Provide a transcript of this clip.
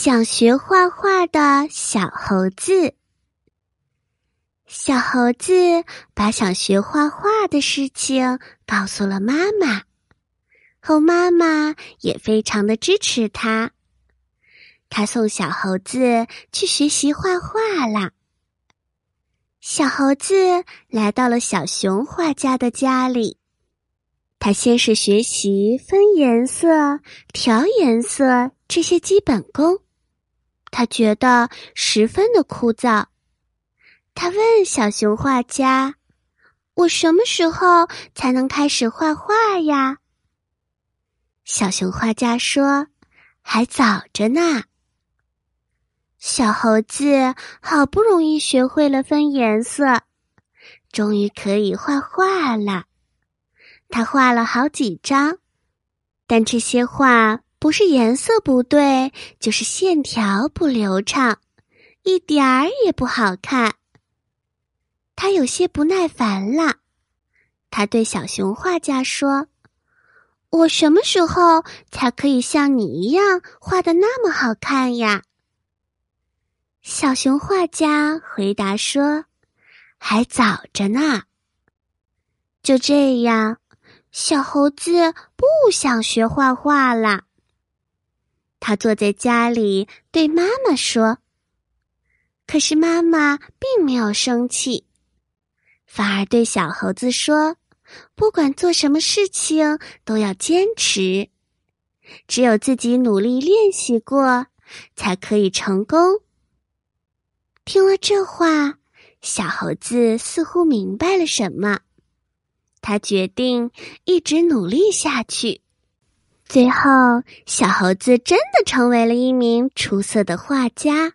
想学画画的小猴子。小猴子把想学画画的事情告诉了妈妈，猴妈妈也非常的支持他。他送小猴子去学习画画啦。小猴子来到了小熊画家的家里，他先是学习分颜色、调颜色。这些基本功，他觉得十分的枯燥。他问小熊画家：“我什么时候才能开始画画呀？”小熊画家说：“还早着呢。”小猴子好不容易学会了分颜色，终于可以画画了。他画了好几张，但这些画。不是颜色不对，就是线条不流畅，一点儿也不好看。他有些不耐烦了，他对小熊画家说：“我什么时候才可以像你一样画的那么好看呀？”小熊画家回答说：“还早着呢。”就这样，小猴子不想学画画了。他坐在家里对妈妈说：“可是妈妈并没有生气，反而对小猴子说：‘不管做什么事情都要坚持，只有自己努力练习过，才可以成功。’”听了这话，小猴子似乎明白了什么，他决定一直努力下去。最后，小猴子真的成为了一名出色的画家。